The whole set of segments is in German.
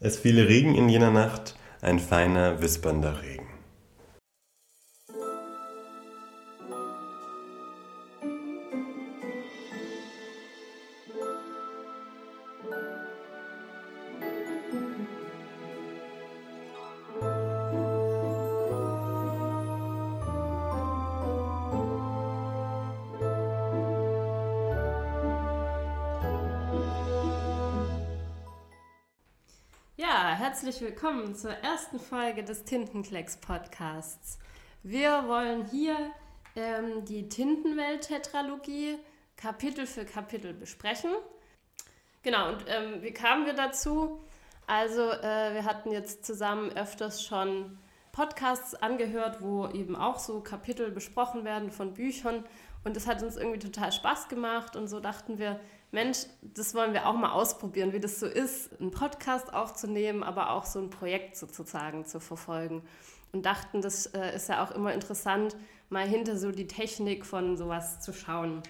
Es fiel Regen in jener Nacht, ein feiner, wispernder Regen. Herzlich willkommen zur ersten Folge des Tintenklecks-Podcasts. Wir wollen hier ähm, die Tintenwelt-Tetralogie Kapitel für Kapitel besprechen. Genau, und ähm, wie kamen wir dazu? Also, äh, wir hatten jetzt zusammen öfters schon Podcasts angehört, wo eben auch so Kapitel besprochen werden von Büchern. Und das hat uns irgendwie total Spaß gemacht. Und so dachten wir, Mensch, das wollen wir auch mal ausprobieren, wie das so ist, einen Podcast aufzunehmen, aber auch so ein Projekt sozusagen zu verfolgen. Und dachten, das äh, ist ja auch immer interessant, mal hinter so die Technik von sowas zu schauen.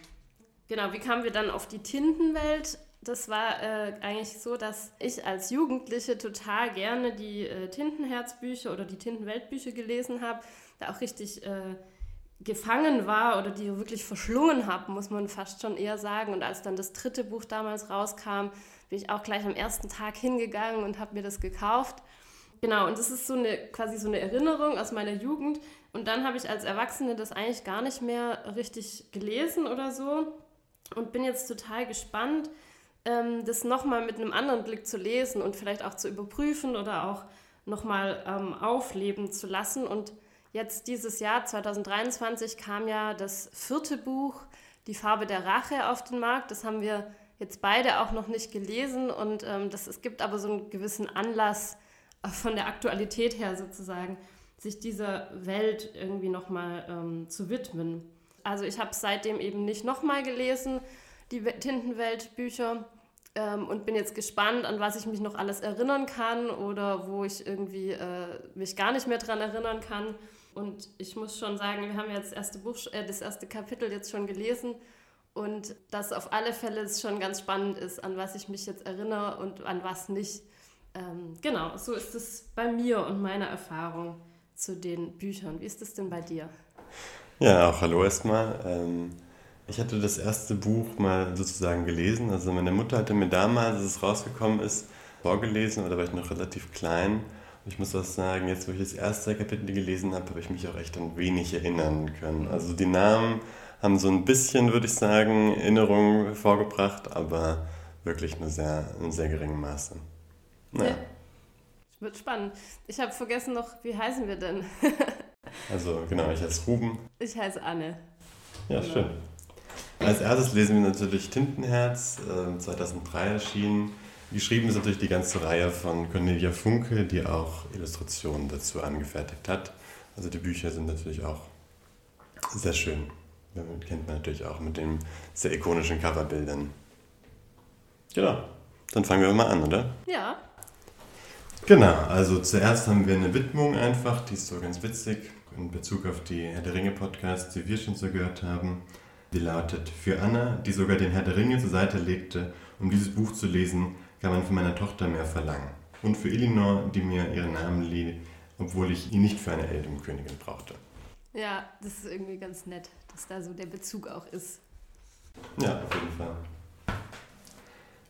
Genau, wie kamen wir dann auf die Tintenwelt? Das war äh, eigentlich so, dass ich als Jugendliche total gerne die äh, Tintenherzbücher oder die Tintenweltbücher gelesen habe, da auch richtig äh, gefangen war oder die wirklich verschlungen habe, muss man fast schon eher sagen. Und als dann das dritte Buch damals rauskam, bin ich auch gleich am ersten Tag hingegangen und habe mir das gekauft. Genau, und das ist so eine quasi so eine Erinnerung aus meiner Jugend. Und dann habe ich als Erwachsene das eigentlich gar nicht mehr richtig gelesen oder so. Und bin jetzt total gespannt, ähm, das nochmal mit einem anderen Blick zu lesen und vielleicht auch zu überprüfen oder auch nochmal ähm, aufleben zu lassen. Und Jetzt dieses Jahr, 2023, kam ja das vierte Buch, Die Farbe der Rache, auf den Markt. Das haben wir jetzt beide auch noch nicht gelesen und ähm, das, es gibt aber so einen gewissen Anlass äh, von der Aktualität her sozusagen, sich dieser Welt irgendwie nochmal ähm, zu widmen. Also ich habe seitdem eben nicht nochmal gelesen, die Tintenwelt-Bücher ähm, und bin jetzt gespannt, an was ich mich noch alles erinnern kann oder wo ich irgendwie äh, mich gar nicht mehr dran erinnern kann. Und ich muss schon sagen, wir haben jetzt das erste, Buch, äh, das erste Kapitel jetzt schon gelesen und dass auf alle Fälle es schon ganz spannend ist, an was ich mich jetzt erinnere und an was nicht. Ähm, genau, so ist es bei mir und meiner Erfahrung zu den Büchern. Wie ist es denn bei dir? Ja, auch hallo erstmal. Ähm, ich hatte das erste Buch mal sozusagen gelesen. Also meine Mutter hatte mir damals, als es rausgekommen ist, vorgelesen, oder war ich noch relativ klein. Ich muss auch sagen, jetzt wo ich das erste Kapitel gelesen habe, habe ich mich auch echt an wenig erinnern können. Also die Namen haben so ein bisschen, würde ich sagen, Erinnerungen vorgebracht, aber wirklich nur sehr, in sehr geringem Maße. Naja. Ja. Wird spannend. Ich habe vergessen noch, wie heißen wir denn? also genau, ich heiße Ruben. Ich heiße Anne. Ja, genau. schön. Als erstes lesen wir natürlich Tintenherz, äh, 2003 erschienen. Geschrieben ist natürlich die ganze Reihe von Cornelia Funke, die auch Illustrationen dazu angefertigt hat. Also die Bücher sind natürlich auch sehr schön. Das kennt man natürlich auch mit den sehr ikonischen Coverbildern. Genau. Dann fangen wir mal an, oder? Ja. Genau, also zuerst haben wir eine Widmung einfach, die ist so ganz witzig in Bezug auf die Herr der Ringe Podcasts, die wir schon so gehört haben. Die lautet: Für Anna, die sogar den Herr der Ringe zur Seite legte, um dieses Buch zu lesen, kann man von meiner Tochter mehr verlangen. Und für Elinor, die mir ihren Namen lieh, obwohl ich ihn nicht für eine Elbenkönigin brauchte. Ja, das ist irgendwie ganz nett, dass da so der Bezug auch ist. Ja, auf jeden Fall.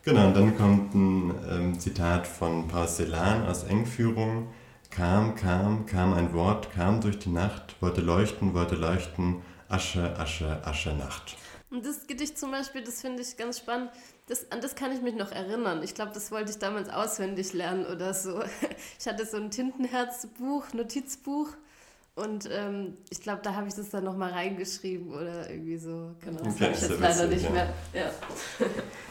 Genau, und dann kommt ein ähm, Zitat von Paul Celan aus Engführung. Kam, kam, kam ein Wort, kam durch die Nacht, wollte leuchten, wollte leuchten, Asche, Asche, Asche, Nacht. Und das Gedicht zum Beispiel, das finde ich ganz spannend. Das, an das kann ich mich noch erinnern. Ich glaube, das wollte ich damals auswendig lernen oder so. Ich hatte so ein Tintenherzbuch, Notizbuch. Und ähm, ich glaube, da habe ich das dann nochmal reingeschrieben oder irgendwie so. Genau, das okay, habe ich jetzt leider nicht ja. mehr. Ja,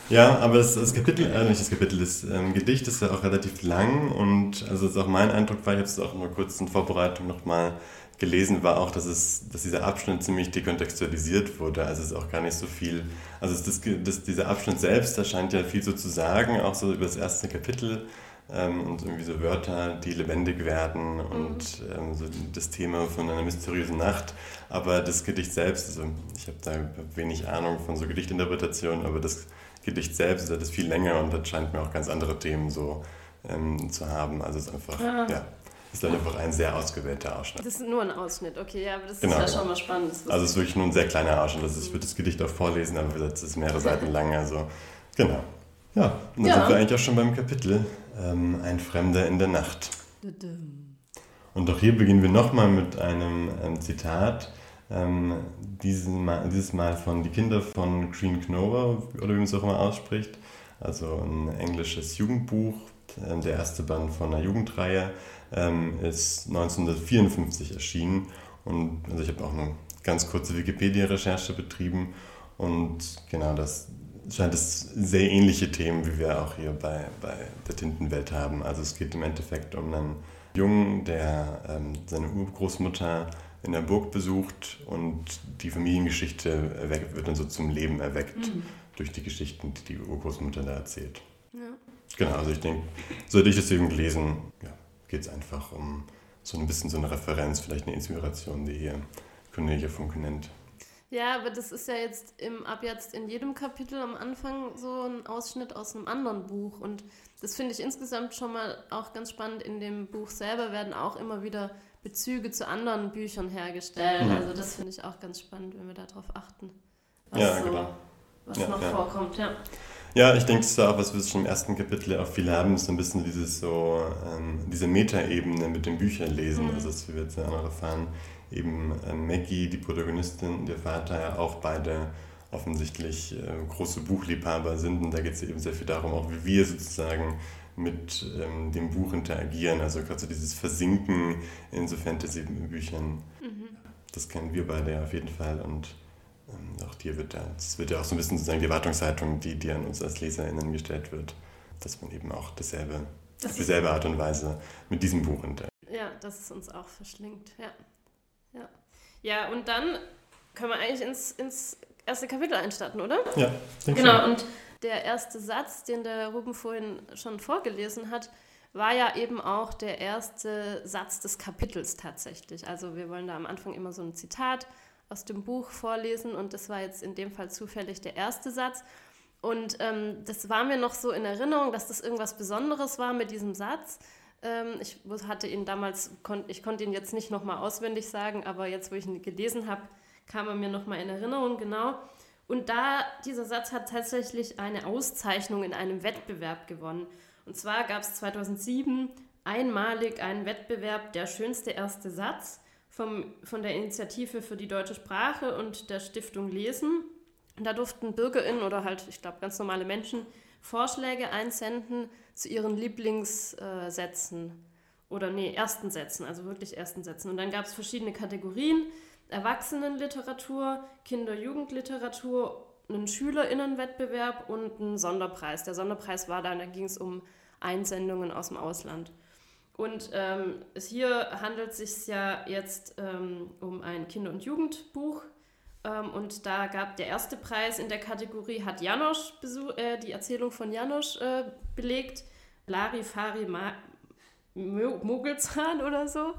ja aber das, das Kapitel, äh, nicht das Kapitel, das ähm, Gedicht ist ja auch relativ lang und also ist auch mein Eindruck war, ich habe es auch nur kurz in Vorbereitung nochmal gelesen war auch, dass, es, dass dieser Abschnitt ziemlich dekontextualisiert wurde. Also es ist auch gar nicht so viel. Also das, das, dieser Abschnitt selbst, da scheint ja viel so zu sagen, auch so über das erste Kapitel ähm, und irgendwie so Wörter, die lebendig werden und mhm. ähm, so das Thema von einer mysteriösen Nacht. Aber das Gedicht selbst, also ich habe da wenig Ahnung von so Gedichtinterpretationen, aber das Gedicht selbst ist das viel länger und das scheint mir auch ganz andere Themen so ähm, zu haben. Also es ist einfach, ah. ja, ist dann einfach ein sehr ausgewählter Ausschnitt. Das ist nur ein Ausschnitt, okay, ja, aber das genau, ist ja schon mal spannend. Also es ist wirklich nur ein sehr kleiner Ausschnitt. Also ich würde das Gedicht auch vorlesen, aber es ist mehrere Seiten lang, also genau. Ja, und dann ja. sind wir eigentlich auch schon beim Kapitel ähm, Ein Fremder in der Nacht. Und auch hier beginnen wir nochmal mit einem ähm, Zitat, ähm, dieses, Mal, dieses Mal von Die Kinder von Green Knover, oder wie man es auch immer ausspricht. Also ein englisches Jugendbuch, ähm, der erste Band von einer Jugendreihe, ähm, ist 1954 erschienen. Und also ich habe auch eine ganz kurze Wikipedia-Recherche betrieben und genau das scheint es sehr ähnliche Themen, wie wir auch hier bei, bei der Tintenwelt haben. Also es geht im Endeffekt um einen Jungen, der ähm, seine Urgroßmutter in der Burg besucht und die Familiengeschichte wird dann so zum Leben erweckt mhm. durch die Geschichten, die die Urgroßmutter da erzählt. Ja. Genau, also ich denke, sollte ich das eben lesen, ja, geht es einfach um so ein bisschen so eine Referenz, vielleicht eine Inspiration, die hier Cornelia Funke nennt. Ja, aber das ist ja jetzt im, ab jetzt in jedem Kapitel am Anfang so ein Ausschnitt aus einem anderen Buch. Und das finde ich insgesamt schon mal auch ganz spannend. In dem Buch selber werden auch immer wieder Bezüge zu anderen Büchern hergestellt. Mhm. Also das finde ich auch ganz spannend, wenn wir darauf achten, was, ja, so, genau. was ja, noch ja. vorkommt. Ja. Ja, ich denke, das ist auch, was wir schon im ersten Kapitel auch viel haben, ist so ein bisschen dieses so, ähm, diese Metaebene mit den Büchern lesen. Mhm. Also, das wir jetzt ja auch noch erfahren, eben äh, Maggie, die Protagonistin ihr Vater ja auch beide offensichtlich äh, große Buchliebhaber sind. Und da geht es eben sehr viel darum, auch wie wir sozusagen mit ähm, dem Buch interagieren. Also gerade so dieses Versinken in so Fantasy-Büchern. Mhm. Das kennen wir beide ja auf jeden Fall. Und ähm, auch dir wird da, das wird ja auch so ein bisschen sozusagen die Erwartungshaltung, die, die an uns als LeserInnen gestellt wird, dass man eben auch dasselbe, das auf dieselbe Art und Weise mit diesem Buch interagiert. Ja, dass es uns auch verschlingt, ja. Ja, ja und dann können wir eigentlich ins, ins erste Kapitel einstarten, oder? Ja, denke Genau, schon. und der erste Satz, den der Ruben vorhin schon vorgelesen hat, war ja eben auch der erste Satz des Kapitels tatsächlich. Also wir wollen da am Anfang immer so ein Zitat aus dem Buch vorlesen und das war jetzt in dem Fall zufällig der erste Satz. Und ähm, das war mir noch so in Erinnerung, dass das irgendwas Besonderes war mit diesem Satz. Ähm, ich hatte ihn damals, ich konnte ihn jetzt nicht nochmal auswendig sagen, aber jetzt, wo ich ihn gelesen habe, kam er mir nochmal in Erinnerung, genau. Und da, dieser Satz hat tatsächlich eine Auszeichnung in einem Wettbewerb gewonnen. Und zwar gab es 2007 einmalig einen Wettbewerb Der schönste erste Satz vom, von der Initiative für die deutsche Sprache und der Stiftung Lesen. Und da durften BürgerInnen oder halt, ich glaube, ganz normale Menschen Vorschläge einsenden zu ihren Lieblingssätzen. Oder nee, ersten Sätzen, also wirklich ersten Sätzen. Und dann gab es verschiedene Kategorien. Erwachsenenliteratur, Kinder-Jugendliteratur, einen Schülerinnenwettbewerb und einen Sonderpreis. Der Sonderpreis war dann, da ging es um Einsendungen aus dem Ausland. Und ähm, hier handelt es sich ja jetzt ähm, um ein Kinder- und Jugendbuch. Ähm, und da gab der erste Preis in der Kategorie, hat Janosch äh, die Erzählung von Janosch äh, belegt. Larifari Ma Mogelzahn oder so,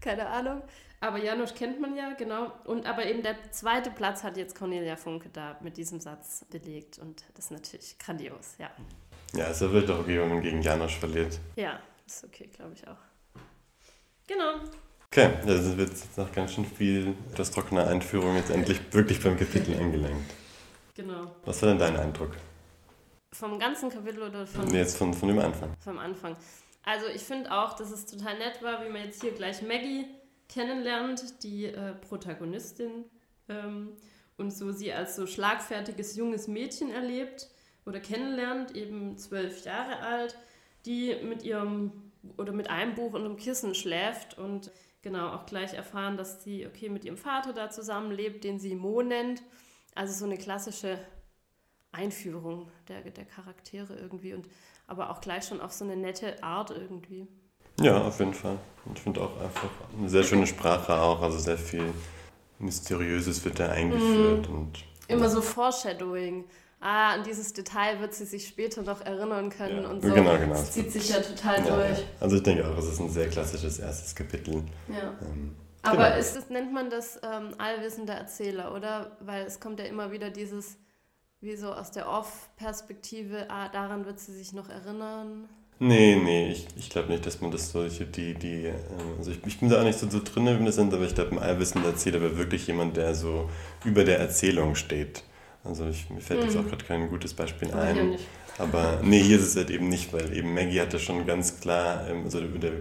keine Ahnung. Aber Janusz kennt man ja, genau. Und aber eben der zweite Platz hat jetzt Cornelia Funke da mit diesem Satz belegt. Und das ist natürlich grandios, ja. Ja, es wird doch wenn man gegen Janusz verliert. Ja, ist okay, glaube ich auch. Genau. Okay, da sind wir jetzt nach ganz schön viel das trockene Einführung jetzt endlich wirklich beim Kapitel angelangt. Genau. Was war denn dein Eindruck? Vom ganzen Kapitel oder von. Nee, jetzt von, von dem Anfang. Vom Anfang. Also ich finde auch, dass es total nett war, wie man jetzt hier gleich Maggie kennenlernt, die äh, Protagonistin, ähm, und so sie als so schlagfertiges junges Mädchen erlebt oder kennenlernt, eben zwölf Jahre alt, die mit ihrem oder mit einem Buch und einem Kissen schläft und genau auch gleich erfahren, dass sie okay mit ihrem Vater da zusammenlebt, den sie Mo nennt. Also so eine klassische Einführung der, der Charaktere irgendwie und aber auch gleich schon auf so eine nette Art irgendwie. Ja, auf jeden Fall. Ich finde auch einfach eine sehr schöne Sprache auch, also sehr viel Mysteriöses wird da eingeführt. Mm. Und, Immer so Foreshadowing. Ah, an dieses Detail wird sie sich später noch erinnern können ja, und so. Genau, genau. Das zieht sich ja total ja, durch. Ja. Also ich denke auch, es ist ein sehr klassisches erstes Kapitel. Ja. Ähm, Aber genau. ist das, nennt man das ähm, allwissender Erzähler, oder? Weil es kommt ja immer wieder dieses, wie so aus der Off-Perspektive, ah, daran wird sie sich noch erinnern. Nee, nee, ich, ich glaube nicht, dass man das solche, die, die, ähm, also ich, ich bin da auch nicht so, so drin im Sinne, aber ich glaube, ein allwissender Erzähler wäre wirklich jemand, der so über der Erzählung steht. Also ich, mir fällt mhm. jetzt auch gerade kein gutes Beispiel ein. Aber nee, hier ist es halt eben nicht, weil eben Maggie hatte schon ganz klar, ähm, also der,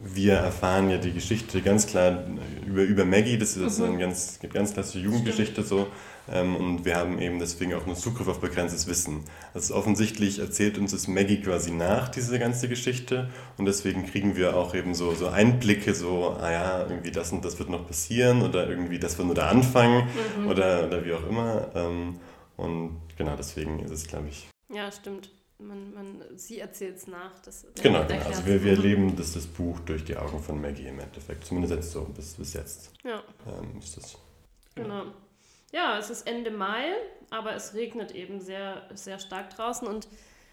wir erfahren ja die Geschichte ganz klar über, über Maggie, das ist mhm. eine ganz, ganz klassische Jugendgeschichte so. Ähm, und wir haben eben deswegen auch nur Zugriff auf begrenztes Wissen. Also offensichtlich erzählt uns das Maggie quasi nach, diese ganze Geschichte. Und deswegen kriegen wir auch eben so, so Einblicke, so, ah ja, irgendwie das und das wird noch passieren oder irgendwie das wird nur der Anfang mhm. oder, oder wie auch immer. Ähm, und genau deswegen ist es, glaube ich. Ja, stimmt. Man, man, sie erzählt es nach. Das, genau, genau. Also wir, wir erleben das, das Buch durch die Augen von Maggie im Endeffekt. Zumindest jetzt so bis, bis jetzt. Ja. Ähm, ist das. Genau. genau. Ja, es ist Ende Mai, aber es regnet eben sehr, sehr stark draußen und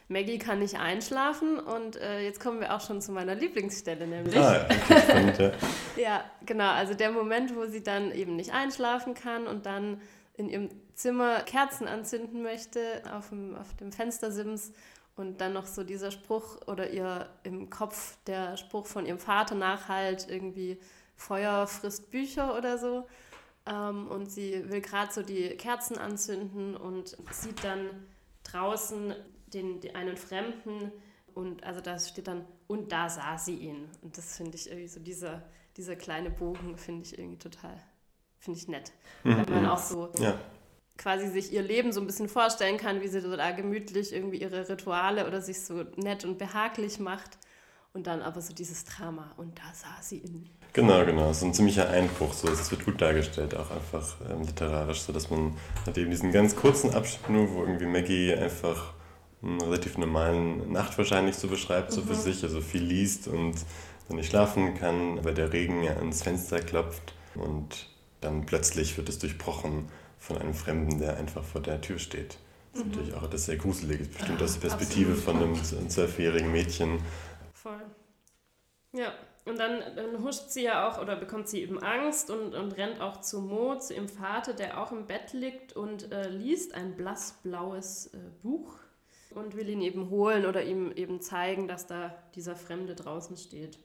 Maggie kann nicht einschlafen und äh, jetzt kommen wir auch schon zu meiner Lieblingsstelle, nämlich. Ah, ja, spannend, ja. ja, genau, also der Moment, wo sie dann eben nicht einschlafen kann und dann in ihrem Zimmer Kerzen anzünden möchte auf dem, auf dem Fenstersims und dann noch so dieser Spruch oder ihr im Kopf der Spruch von ihrem Vater nachhalt, irgendwie Feuer frisst Bücher oder so. Ähm, und sie will gerade so die Kerzen anzünden und sieht dann draußen den, den, einen Fremden und also da steht dann, und da sah sie ihn. Und das finde ich irgendwie so, dieser, dieser kleine Bogen finde ich irgendwie total, finde ich nett. Mhm. Wenn man auch so ja. quasi sich ihr Leben so ein bisschen vorstellen kann, wie sie so da gemütlich irgendwie ihre Rituale oder sich so nett und behaglich macht. Und dann aber so dieses Drama, und da sah sie ihn. Genau, genau. So ein ziemlicher Einbruch. So. Es wird gut dargestellt, auch einfach ähm, literarisch, so dass man hat eben diesen ganz kurzen Abschnitt nur, wo irgendwie Maggie einfach einen relativ normalen Nacht wahrscheinlich so beschreibt, so mhm. für sich, also viel liest und dann nicht schlafen kann, weil der Regen ja ans Fenster klopft und dann plötzlich wird es durchbrochen von einem Fremden, der einfach vor der Tür steht. Das ist mhm. natürlich auch etwas sehr Gruseliges, bestimmt aus der Perspektive Absolut. von einem zwölfjährigen Mädchen. Voll. Ja, und dann, dann huscht sie ja auch oder bekommt sie eben Angst und, und rennt auch zu Mo, zu ihrem Vater, der auch im Bett liegt und äh, liest ein blassblaues äh, Buch und will ihn eben holen oder ihm eben zeigen, dass da dieser Fremde draußen steht.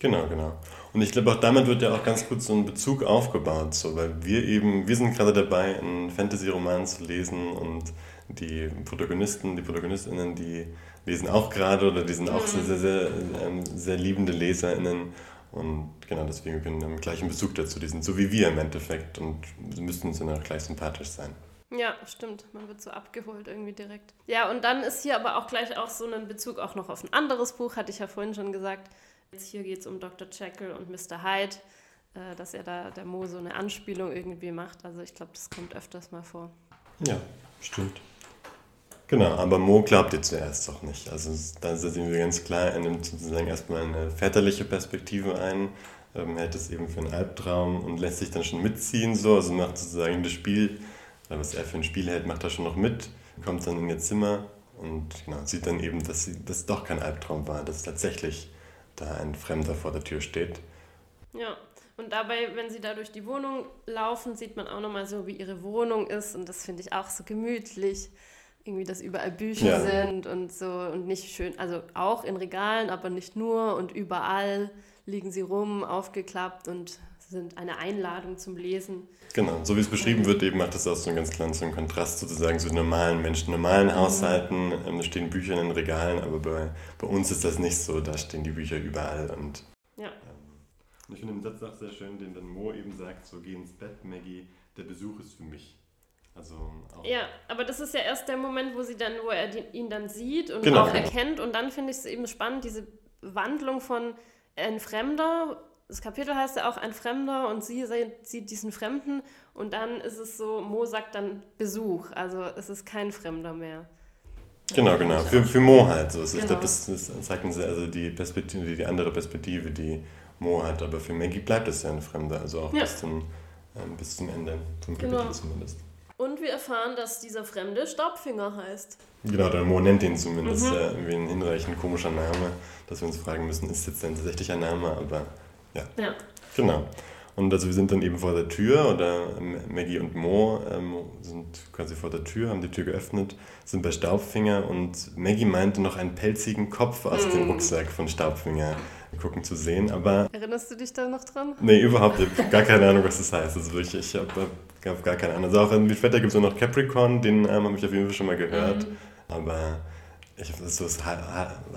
Genau, genau. Und ich glaube, auch damit wird ja auch ganz gut so ein Bezug aufgebaut, so, weil wir eben, wir sind gerade dabei, einen Fantasy-Roman zu lesen und die Protagonisten, die Protagonistinnen, die lesen auch gerade oder die sind auch sehr, sehr, sehr, ähm, sehr liebende LeserInnen. Und genau deswegen können wir einen gleichen Bezug dazu. Die sind so wie wir im Endeffekt und müssten uns dann auch gleich sympathisch sein. Ja, stimmt. Man wird so abgeholt irgendwie direkt. Ja, und dann ist hier aber auch gleich auch so ein Bezug auch noch auf ein anderes Buch, hatte ich ja vorhin schon gesagt. Jetzt hier geht es um Dr. Jekyll und Mr. Hyde, äh, dass er da der Mo so eine Anspielung irgendwie macht. Also ich glaube, das kommt öfters mal vor. Ja, stimmt. Genau, aber Mo glaubt ihr zuerst doch nicht. Also da sehen wir ganz klar, er nimmt sozusagen erstmal eine väterliche Perspektive ein, ähm, hält es eben für einen Albtraum und lässt sich dann schon mitziehen, so, also macht sozusagen das Spiel, was er für ein Spiel hält, macht er schon noch mit, kommt dann in ihr Zimmer und genau, sieht dann eben, dass das doch kein Albtraum war, dass tatsächlich da ein Fremder vor der Tür steht. Ja, und dabei, wenn sie da durch die Wohnung laufen, sieht man auch nochmal so, wie ihre Wohnung ist und das finde ich auch so gemütlich irgendwie, dass überall Bücher ja. sind und so und nicht schön, also auch in Regalen, aber nicht nur und überall liegen sie rum, aufgeklappt und sind eine Einladung zum Lesen. Genau, so wie es beschrieben wird, eben macht das auch so einen ganz kleinen so einen Kontrast sozusagen zu normalen Menschen, normalen mhm. Haushalten. Ähm, da stehen Bücher in den Regalen, aber bei, bei uns ist das nicht so, da stehen die Bücher überall. Und, ja. Ähm, ich finde den Satz auch sehr schön, den dann Mo eben sagt, so geh ins Bett, Maggie, der Besuch ist für mich. Also ja, aber das ist ja erst der Moment, wo sie dann, wo er die, ihn dann sieht und genau, auch genau. erkennt. Und dann finde ich es eben spannend, diese Wandlung von ein Fremder. Das Kapitel heißt ja auch ein Fremder und sie sieht diesen Fremden und dann ist es so, Mo sagt dann Besuch, also es ist kein Fremder mehr. Genau, genau. Für, für Mo halt so. Genau. Ich glaube, das, das zeigt uns also die Perspektive, die andere Perspektive, die Mo hat. Aber für Maggie bleibt es ja ein Fremder, also auch ja. bis, zum, ähm, bis zum Ende vom Kapitel genau. zumindest. Und wir erfahren, dass dieser Fremde Staubfinger heißt. Genau, der Mo nennt ihn zumindest. Mhm. Äh, irgendwie ein hinreichend komischer Name, dass wir uns fragen müssen, ist jetzt ein tatsächlicher Name, aber ja. Ja. Genau. Und also wir sind dann eben vor der Tür oder Maggie und Mo ähm, sind quasi vor der Tür, haben die Tür geöffnet, sind bei Staubfinger und Maggie meinte noch einen pelzigen Kopf aus mm. dem Rucksack von Staubfinger gucken zu sehen. Aber Erinnerst du dich da noch dran? Nee, überhaupt nicht. Gar keine Ahnung, was das heißt. Also wirklich, ich habe hab gar keine Ahnung. Also auch in später gibt es noch Capricorn, den ähm, habe ich auf jeden Fall schon mal gehört. Mm. Aber ich, was so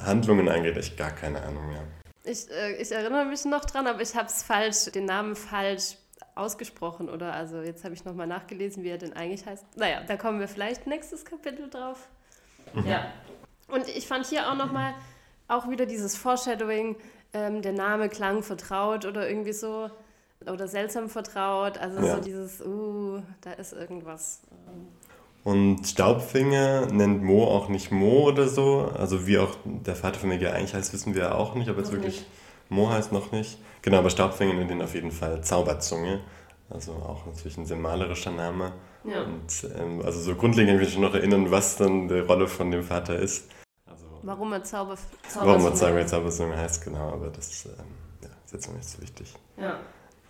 Handlungen angeht, echt gar keine Ahnung mehr. Ich, äh, ich erinnere mich noch dran, aber ich habe es falsch, den Namen falsch ausgesprochen oder also jetzt habe ich nochmal nachgelesen, wie er denn eigentlich heißt. Naja, da kommen wir vielleicht nächstes Kapitel drauf. Mhm. Ja. Und ich fand hier auch nochmal auch wieder dieses Foreshadowing, ähm, der Name klang vertraut oder irgendwie so oder seltsam vertraut. Also ja. so dieses, uh, da ist irgendwas. Ähm, und Staubfinger nennt Mo auch nicht Mo oder so. Also wie auch der Vater von Miguel eigentlich heißt, wissen wir auch nicht, ob jetzt wirklich nicht. Mo heißt noch nicht. Genau, aber Staubfinger nennt ihn auf jeden Fall Zauberzunge. Also auch natürlich ein sehr malerischer Name. Ja. Und ähm, also so grundlegend kann ich mich schon noch erinnern, was dann die Rolle von dem Vater ist. Also, warum er Zauber, Zauberzunge Warum er Zauber, Zauberzunge heißt, genau, aber das ähm, ja, ist jetzt noch nicht so wichtig. Ja.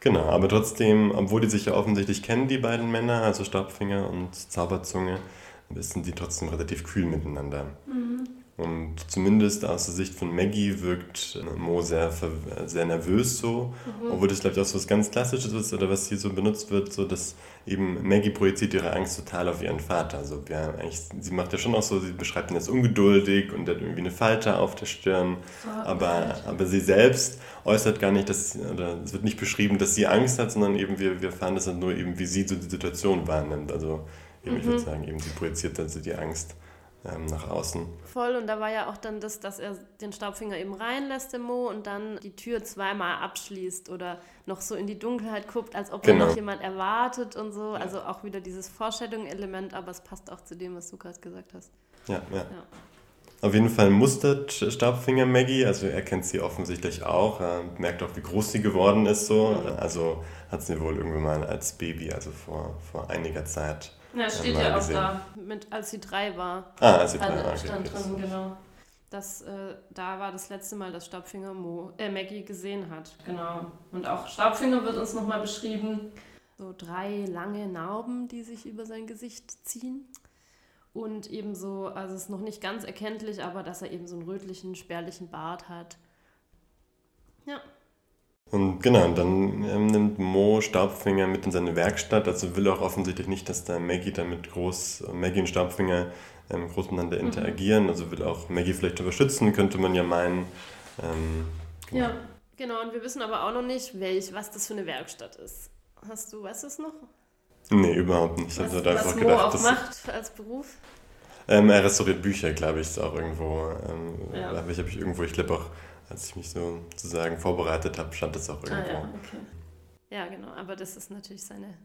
Genau, aber trotzdem, obwohl die sich ja offensichtlich kennen, die beiden Männer, also Staubfinger und Zauberzunge, sind die trotzdem relativ kühl miteinander. Mhm. Und zumindest aus der Sicht von Maggie wirkt äh, Mo sehr, sehr nervös so, mhm. obwohl das glaube ich auch so was ganz Klassisches ist oder was hier so benutzt wird, so dass eben Maggie projiziert ihre Angst total auf ihren Vater. Also ja, eigentlich, sie macht ja schon auch so, sie beschreibt ihn als ungeduldig und hat irgendwie eine Falte auf der Stirn, aber, aber sie selbst äußert gar nicht, dass, oder es wird nicht beschrieben, dass sie Angst hat, sondern eben wir, wir erfahren das dann nur eben, wie sie so die Situation wahrnimmt. Also eben, mhm. ich würde sagen, eben sie projiziert dann so die Angst ähm, nach außen. Voll, und da war ja auch dann das, dass er den Staubfinger eben reinlässt, im Mo, und dann die Tür zweimal abschließt oder noch so in die Dunkelheit guckt, als ob genau. noch jemand erwartet und so. Also auch wieder dieses Vorstellung-Element, aber es passt auch zu dem, was du gerade gesagt hast. Ja, ja, ja. Auf jeden Fall mustert Staubfinger Maggie, also er kennt sie offensichtlich auch, er merkt auch, wie groß sie geworden ist so. Mhm. Also hat sie wohl irgendwann mal als Baby, also vor, vor einiger Zeit ja, steht ja auch gesehen. da, mit, als sie drei war. Ah, als sie drei war. Also, stand drin, genau. Das, äh, da war das letzte Mal, dass Staubfinger Mo, äh, Maggie gesehen hat. Genau. Und auch Staubfinger wird uns nochmal beschrieben. So drei lange Narben, die sich über sein Gesicht ziehen. Und ebenso, also es ist noch nicht ganz erkenntlich, aber dass er eben so einen rötlichen, spärlichen Bart hat. Ja. Und genau, dann ähm, nimmt Mo Staubfinger mit in seine Werkstatt. Also will auch offensichtlich nicht, dass da Maggie damit groß, Maggie und Staubfinger ähm, groß miteinander mhm. interagieren. Also will auch Maggie vielleicht überschützen, könnte man ja meinen. Ähm, genau. Ja, genau. Und wir wissen aber auch noch nicht, welch, was das für eine Werkstatt ist. Hast du, weißt du es noch? Nee, überhaupt nicht. Was, also, was Mo gedacht, auch macht als Beruf? Ähm, er restauriert Bücher, glaube ich, ist auch irgendwo. Ähm, ja. Habe ich, hab ich irgendwo, ich glaube auch als ich mich so sozusagen vorbereitet habe, stand das auch irgendwo. Ah, ja, okay. ja, genau. Aber das ist natürlich seine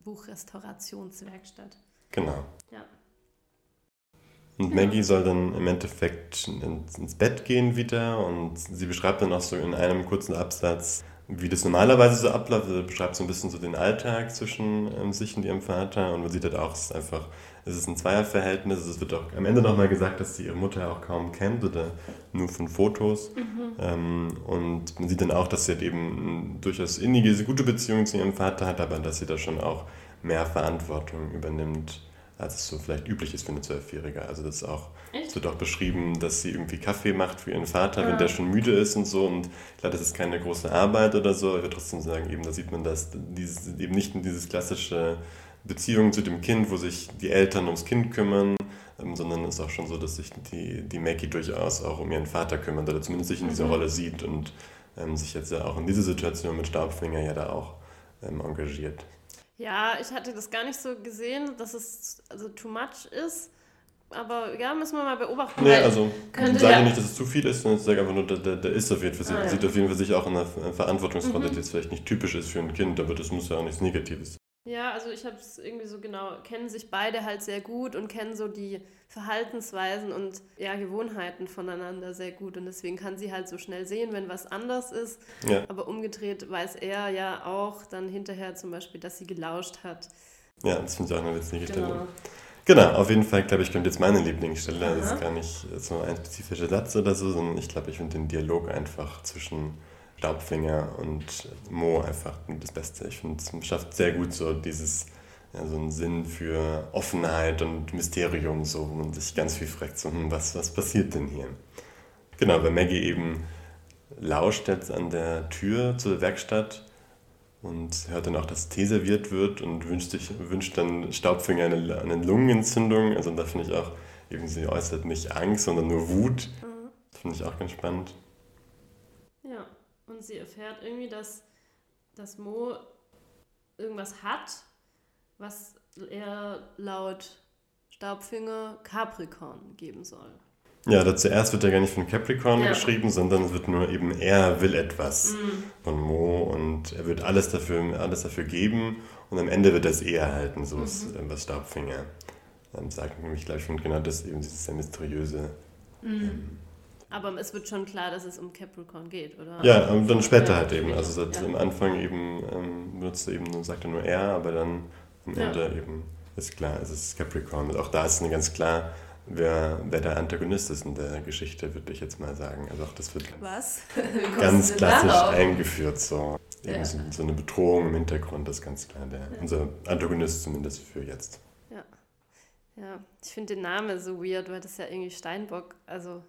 Buchrestaurationswerkstatt. Genau. Ja. Und Maggie soll dann im Endeffekt ins Bett gehen wieder und sie beschreibt dann auch so in einem kurzen Absatz, wie das normalerweise so abläuft. Sie beschreibt so ein bisschen so den Alltag zwischen ähm, sich und ihrem Vater und man sieht halt auch, es ist einfach es ist ein Zweierverhältnis. Es wird auch am Ende nochmal gesagt, dass sie ihre Mutter auch kaum kennt oder nur von Fotos. Mhm. Ähm, und man sieht dann auch, dass sie halt eben durchaus innige, gute Beziehung zu ihrem Vater hat, aber dass sie da schon auch mehr Verantwortung übernimmt, als es so vielleicht üblich ist für eine Zwölfjährige. Also das auch, es wird auch beschrieben, dass sie irgendwie Kaffee macht für ihren Vater, ja. wenn der schon müde ist und so. Und klar, das ist keine große Arbeit oder so. Ich würde trotzdem sagen, eben da sieht man, dass dieses, eben nicht in dieses klassische Beziehung zu dem Kind, wo sich die Eltern ums Kind kümmern, ähm, sondern es ist auch schon so, dass sich die, die Maggie durchaus auch um ihren Vater kümmert oder zumindest sich in dieser mhm. Rolle sieht und ähm, sich jetzt ja auch in dieser Situation mit Staubfinger ja da auch ähm, engagiert. Ja, ich hatte das gar nicht so gesehen, dass es also too much ist. Aber ja, müssen wir mal beobachten. Nee, also ich sage ja nicht, dass es zu viel ist, sondern ich sage einfach nur, der, der, der ist auf jeden Fall, ah, ja. sieht auf jeden Fall sich auch in einer Verantwortungsrolle, mhm. die jetzt vielleicht nicht typisch ist für ein Kind, aber das muss ja auch nichts Negatives sein. Ja, also ich habe es irgendwie so genau, kennen sich beide halt sehr gut und kennen so die Verhaltensweisen und ja, Gewohnheiten voneinander sehr gut. Und deswegen kann sie halt so schnell sehen, wenn was anders ist. Ja. Aber umgedreht weiß er ja auch dann hinterher zum Beispiel, dass sie gelauscht hat. Ja, das finde ich auch eine witzige genau. Stelle. Genau, auf jeden Fall, glaube ich, kommt jetzt meine Lieblingsstelle. Aha. Das ist gar nicht so ein spezifischer Satz oder so, sondern ich glaube, ich finde den Dialog einfach zwischen Staubfinger und Mo einfach das Beste. Ich finde, es schafft sehr gut so dieses, ja, so einen Sinn für Offenheit und Mysterium, so, wo man sich ganz viel fragt, so, hm, was, was passiert denn hier? Genau, weil Maggie eben lauscht jetzt an der Tür zur Werkstatt und hört dann auch, dass Tee serviert wird und wünscht, sich, wünscht dann Staubfinger eine, eine Lungenentzündung. Also da finde ich auch, eben sie äußert nicht Angst, sondern nur Wut. Mhm. Das finde ich auch ganz spannend. Und sie erfährt irgendwie, dass, dass Mo irgendwas hat, was er laut Staubfinger Capricorn geben soll. Ja, da zuerst wird ja gar nicht von Capricorn ja. geschrieben, sondern es wird nur eben, er will etwas mhm. von Mo und er wird alles dafür, alles dafür geben und am Ende wird er es eh erhalten, so mhm. ist, äh, was Staubfinger ähm, sagt. Nämlich, glaube ich, finde genau das eben dieses sehr mysteriöse. Mhm. Ähm, aber es wird schon klar, dass es um Capricorn geht, oder? Ja, und dann später halt eben. Also ja. am Anfang eben ähm, benutzt er eben, sagt er nur er, aber dann am Ende ja. eben ist klar, es ist Capricorn. Und auch da ist eine ganz klar wer, wer der Antagonist ist in der Geschichte, würde ich jetzt mal sagen. Also auch das wird Was? ganz klassisch eingeführt. So. Ja. so. so. eine Bedrohung im Hintergrund ist ganz klar der, ja. unser Antagonist zumindest für jetzt. Ja, ja. ich finde den Namen so weird, weil das ja irgendwie Steinbock, also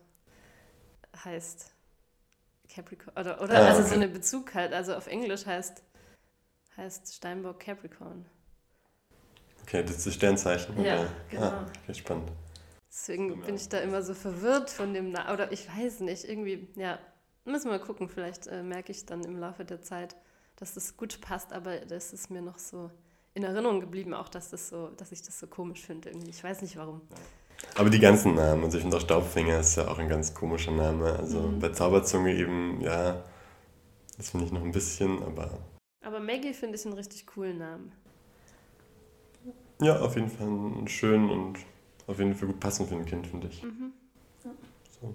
heißt Capricorn, oder, oder ah, also okay. so eine Bezug halt, also auf Englisch heißt, heißt Steinbock Capricorn. Okay, das ist das Sternzeichen. Ja, genau. Ah, okay, spannend. Deswegen bin ich da immer so verwirrt von dem Namen. Oder ich weiß nicht, irgendwie, ja, müssen wir mal gucken. Vielleicht äh, merke ich dann im Laufe der Zeit, dass das gut passt, aber das ist mir noch so in Erinnerung geblieben, auch dass, das so, dass ich das so komisch finde irgendwie. Ich weiß nicht warum. Aber die ganzen Namen, also ich finde auch Staubfinger ist ja auch ein ganz komischer Name. Also mhm. bei Zauberzunge eben, ja, das finde ich noch ein bisschen, aber. Aber Maggie finde ich einen richtig coolen Namen. Ja, auf jeden Fall einen schönen und auf jeden Fall gut passen für ein Kind, finde ich. Mhm. Ja. So.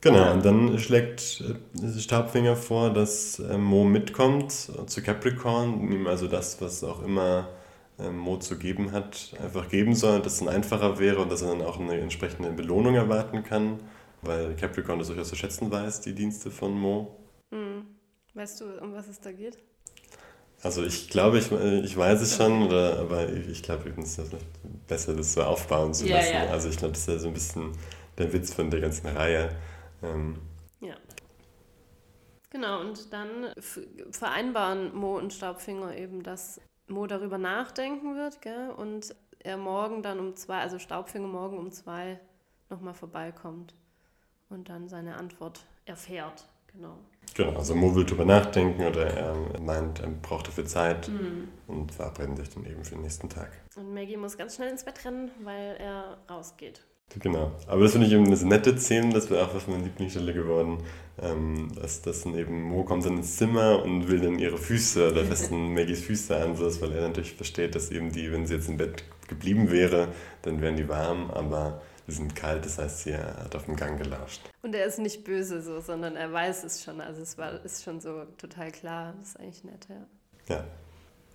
Genau, und dann schlägt äh, Stabfinger vor, dass äh, Mo mitkommt zu Capricorn, ihm also das, was auch immer Mo zu geben hat, einfach geben soll, dass es dann einfacher wäre und dass er dann auch eine entsprechende Belohnung erwarten kann, weil Capricorn das durchaus zu schätzen weiß, die Dienste von Mo. Mhm. Weißt du, um was es da geht? Also ich glaube, ich, ich weiß es schon, oder, aber ich glaube, es ist besser, das so aufbauen zu lassen. Ja, ja. Also ich glaube, das ist ja so ein bisschen der Witz von der ganzen Reihe. Ähm. Ja. Genau, und dann vereinbaren Mo und Staubfinger eben, dass Mo darüber nachdenken wird, gell? Und er morgen dann um zwei, also Staubfinger morgen um zwei nochmal vorbeikommt und dann seine Antwort erfährt. Genau. Genau, also Mo will drüber nachdenken oder er meint, er braucht dafür Zeit mhm. und verabreden sich dann eben für den nächsten Tag. Und Maggie muss ganz schnell ins Bett rennen, weil er rausgeht. Genau, aber das finde ich eben eine nette Szene, das wäre auch was meine Lieblingsstelle geworden, ähm, dass, dass dann eben Mo kommt dann ins Zimmer und will dann ihre Füße oder festen Maggies Füße an, weil er natürlich versteht, dass eben die, wenn sie jetzt im Bett geblieben wäre, dann wären die warm, aber die sind kalt, das heißt, sie hat auf dem Gang gelauscht. Und er ist nicht böse so, sondern er weiß es schon. Also es war, ist schon so total klar. Das ist eigentlich nett, ja. Ja.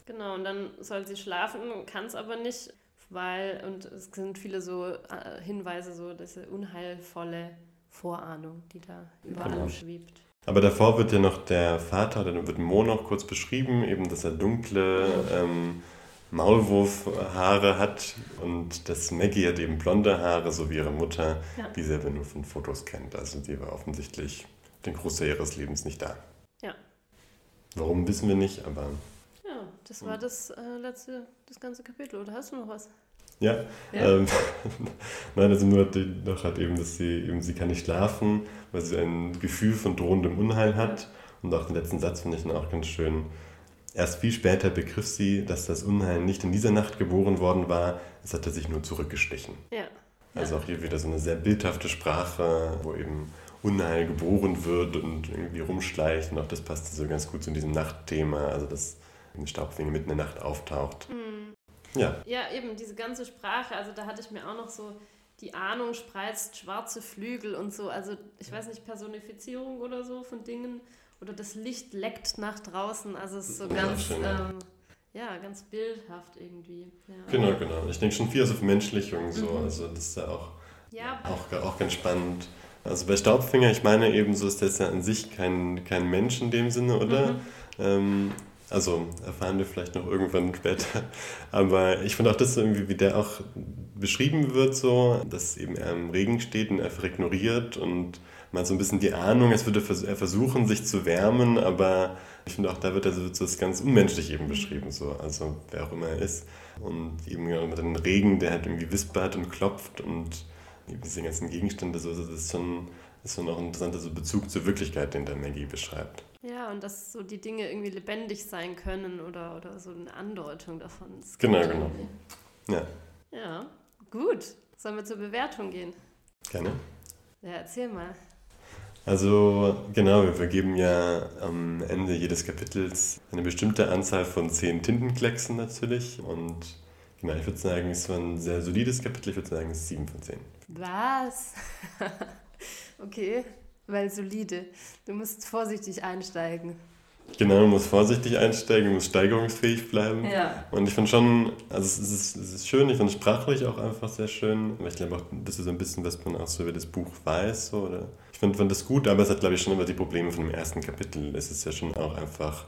Genau, und dann soll sie schlafen, kann es aber nicht, weil, und es sind viele so äh, Hinweise, so diese unheilvolle Vorahnung, die da über genau. allem schwebt. Aber davor wird ja noch der Vater, dann wird Mo noch kurz beschrieben, eben, dass er dunkle, ähm, Maulwurfhaare hat und dass Maggie hat eben blonde Haare, so wie ihre Mutter, ja. die sie aber nur von Fotos kennt. Also die war offensichtlich den Großteil ihres Lebens nicht da. Ja. Warum wissen wir nicht, aber. Das war das äh, letzte, das ganze Kapitel. Oder hast du noch was? Ja, ja. Ähm, nein, also nur noch hat eben, dass sie eben, sie kann nicht schlafen, weil sie ein Gefühl von drohendem Unheil hat. Und auch den letzten Satz finde ich dann auch ganz schön Erst viel später begriff sie, dass das Unheil nicht in dieser Nacht geboren worden war, es hatte sich nur zurückgestichen. Ja. Also auch hier wieder so eine sehr bildhafte Sprache, wo eben Unheil geboren wird und irgendwie rumschleicht. Und auch das passte so ganz gut zu diesem Nachtthema, also dass eine Staubfinge mitten in der Nacht auftaucht. Mhm. Ja. Ja, eben diese ganze Sprache, also da hatte ich mir auch noch so, die Ahnung spreizt schwarze Flügel und so, also ich weiß nicht, Personifizierung oder so von Dingen oder das Licht leckt nach draußen. Also es ist so ganz, ja, ähm, ja ganz bildhaft irgendwie. Ja. Genau, genau. Ich denke schon viel so auf Vermenschlichung so. Mhm. Also das ist ja auch, ja. auch, auch ganz spannend. Also bei Staubfinger, ich meine eben, so ist das ja an sich kein, kein Mensch in dem Sinne, oder? Mhm. Ähm, also erfahren wir vielleicht noch irgendwann später. Aber ich finde auch das irgendwie, wie der auch beschrieben wird, so, dass eben er im Regen steht und einfach ignoriert und man so ein bisschen die Ahnung, es würde er versuchen, sich zu wärmen, aber ich finde auch, da wird also so das ganz unmenschlich eben beschrieben, so, also wer auch immer er ist. Und eben genau mit dem Regen, der halt irgendwie wispert und klopft und diese ganzen Gegenstände, so, das ist schon, ist schon auch ein interessanter so Bezug zur Wirklichkeit, den der Maggie beschreibt. Ja, und dass so die Dinge irgendwie lebendig sein können oder, oder so eine Andeutung davon. Genau, genau. Ja. Ja, gut. Sollen wir zur Bewertung gehen? Gerne. Ja, erzähl mal. Also genau, wir vergeben ja am Ende jedes Kapitels eine bestimmte Anzahl von zehn Tintenklecksen natürlich. Und genau, ich würde sagen, es war ein sehr solides Kapitel. Ich würde sagen, es ist sieben von zehn. Was? okay, weil solide. Du musst vorsichtig einsteigen. Genau, man muss vorsichtig einsteigen, muss steigerungsfähig bleiben. Ja. Und ich finde schon, also es ist, es ist schön, ich finde sprachlich auch einfach sehr schön. Aber ich glaube auch, das ist so ein bisschen, was man auch so über das Buch weiß. So, oder? Ich finde find das gut, aber es hat, glaube ich, schon immer die Probleme von dem ersten Kapitel. Es ist ja schon auch einfach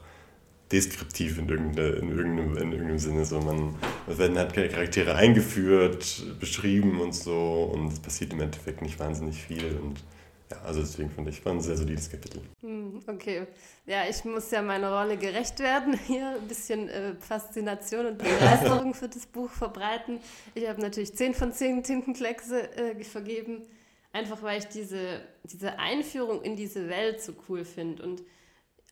deskriptiv in, irgendeine, in, irgendeinem, in irgendeinem Sinne. So, man, es werden halt Charaktere eingeführt, beschrieben und so. Und es passiert im Endeffekt nicht wahnsinnig viel. Und ja, also deswegen finde ich, war ein sehr solides Kapitel. Hm, okay. Ja, ich muss ja meiner Rolle gerecht werden hier, ein bisschen äh, Faszination und Begeisterung für das Buch verbreiten. Ich habe natürlich 10 von 10 Tintenkleckse äh, vergeben, einfach weil ich diese, diese Einführung in diese Welt so cool finde und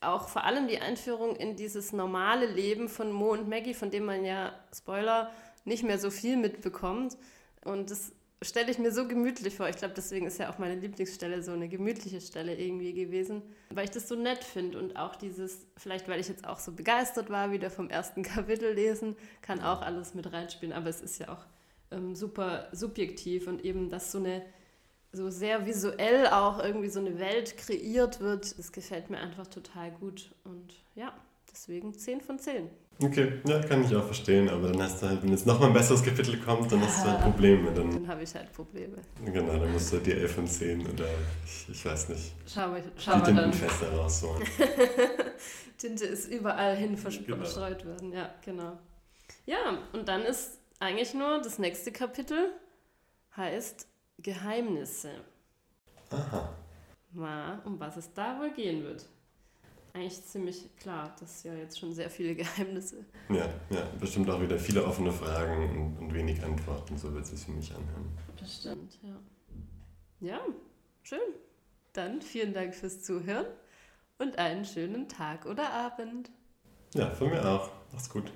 auch vor allem die Einführung in dieses normale Leben von Mo und Maggie, von dem man ja, Spoiler, nicht mehr so viel mitbekommt. Und das stelle ich mir so gemütlich vor. Ich glaube, deswegen ist ja auch meine Lieblingsstelle so eine gemütliche Stelle irgendwie gewesen, weil ich das so nett finde und auch dieses, vielleicht weil ich jetzt auch so begeistert war, wieder vom ersten Kapitel lesen, kann auch alles mit reinspielen, aber es ist ja auch ähm, super subjektiv und eben, dass so eine so sehr visuell auch irgendwie so eine Welt kreiert wird, das gefällt mir einfach total gut und ja, deswegen 10 von 10. Okay, ja, kann ich auch verstehen, aber dann hast du halt, wenn jetzt nochmal ein besseres Kapitel kommt, dann hast du halt Probleme. Dann, dann habe ich halt Probleme. Genau, dann musst du halt die 11 von 10 oder ich, ich weiß nicht. Schau mal, schau die Tintenfeste rausholen. Tinte ist überall hin verstreut genau. worden, ja, genau. Ja, und dann ist eigentlich nur das nächste Kapitel heißt Geheimnisse. Aha. Mal, um was es da wohl gehen wird eigentlich ziemlich klar. Das sind ja jetzt schon sehr viele Geheimnisse. Ja, ja, bestimmt auch wieder viele offene Fragen und, und wenig Antworten, so wird es sich für mich anhören. Das stimmt, ja. Ja, schön. Dann vielen Dank fürs Zuhören und einen schönen Tag oder Abend. Ja, von mir auch. Mach's gut.